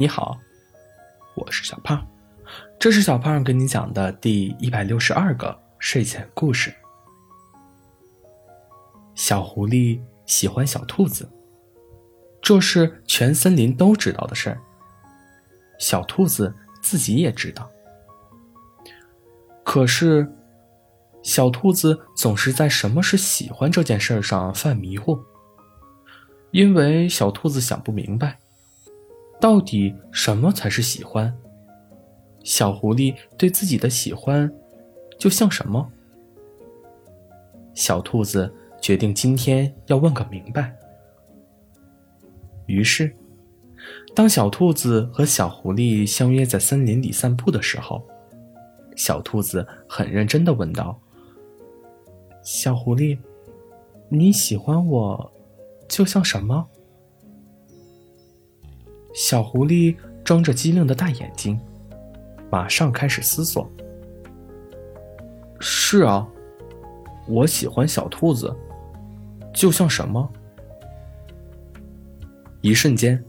你好，我是小胖，这是小胖给你讲的第一百六十二个睡前故事。小狐狸喜欢小兔子，这是全森林都知道的事儿。小兔子自己也知道，可是小兔子总是在什么是喜欢这件事上犯迷糊，因为小兔子想不明白。到底什么才是喜欢？小狐狸对自己的喜欢，就像什么？小兔子决定今天要问个明白。于是，当小兔子和小狐狸相约在森林里散步的时候，小兔子很认真的问道：“小狐狸，你喜欢我，就像什么？”小狐狸睁着机灵的大眼睛，马上开始思索。是啊，我喜欢小兔子，就像什么？一瞬间，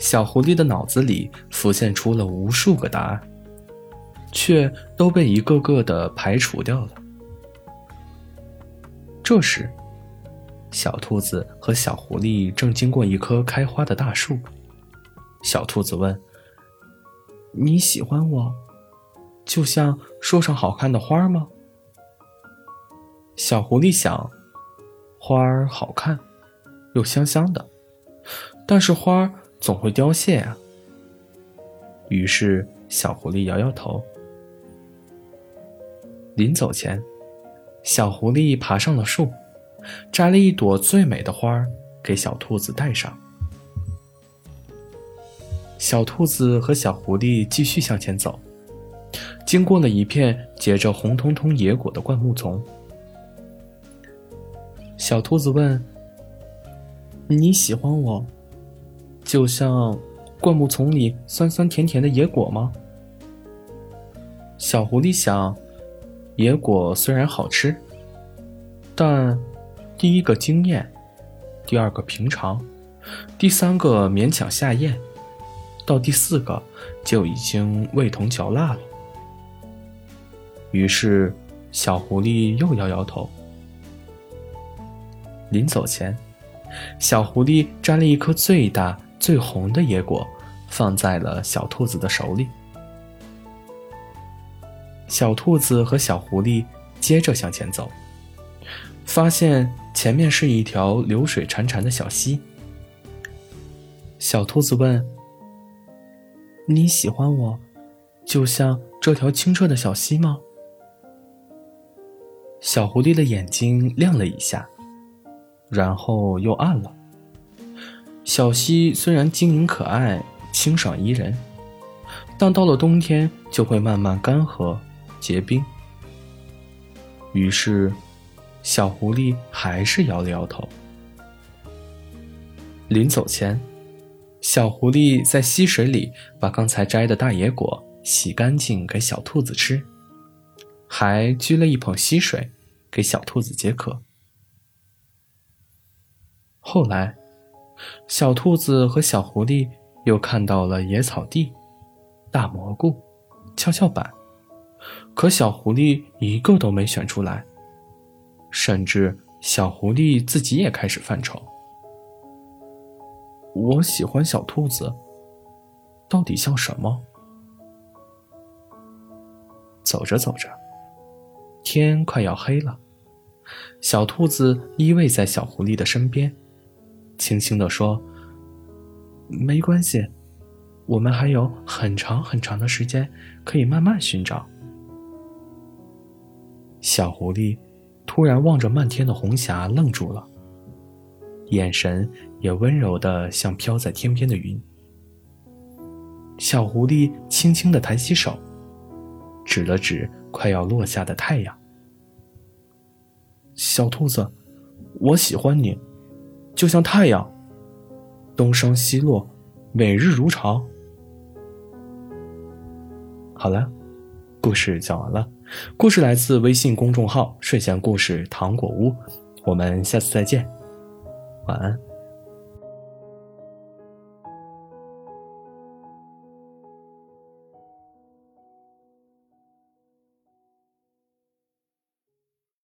小狐狸的脑子里浮现出了无数个答案，却都被一个个的排除掉了。这时，小兔子和小狐狸正经过一棵开花的大树。小兔子问：“你喜欢我，就像树上好看的花吗？”小狐狸想：“花儿好看，又香香的，但是花儿总会凋谢啊。”于是，小狐狸摇摇头。临走前，小狐狸爬上了树，摘了一朵最美的花儿给小兔子戴上。小兔子和小狐狸继续向前走，经过了一片结着红彤彤野果的灌木丛。小兔子问：“你喜欢我，就像灌木丛里酸酸甜甜的野果吗？”小狐狸想：“野果虽然好吃，但第一个惊艳，第二个平常，第三个勉强下咽。”到第四个，就已经味同嚼蜡了。于是，小狐狸又摇摇头。临走前，小狐狸摘了一颗最大、最红的野果，放在了小兔子的手里。小兔子和小狐狸接着向前走，发现前面是一条流水潺潺的小溪。小兔子问。你喜欢我，就像这条清澈的小溪吗？小狐狸的眼睛亮了一下，然后又暗了。小溪虽然晶莹可爱、清爽宜人，但到了冬天就会慢慢干涸、结冰。于是，小狐狸还是摇了摇头。临走前。小狐狸在溪水里把刚才摘的大野果洗干净给小兔子吃，还掬了一捧溪水给小兔子解渴。后来，小兔子和小狐狸又看到了野草地、大蘑菇、跷跷板，可小狐狸一个都没选出来，甚至小狐狸自己也开始犯愁。我喜欢小兔子，到底像什么？走着走着，天快要黑了。小兔子依偎在小狐狸的身边，轻轻地说：“没关系，我们还有很长很长的时间可以慢慢寻找。”小狐狸突然望着漫天的红霞，愣住了。眼神也温柔的像飘在天边的云。小狐狸轻轻的抬起手，指了指快要落下的太阳。小兔子，我喜欢你，就像太阳，东升西落，每日如常。好了，故事讲完了。故事来自微信公众号“睡前故事糖果屋”，我们下次再见。晚安。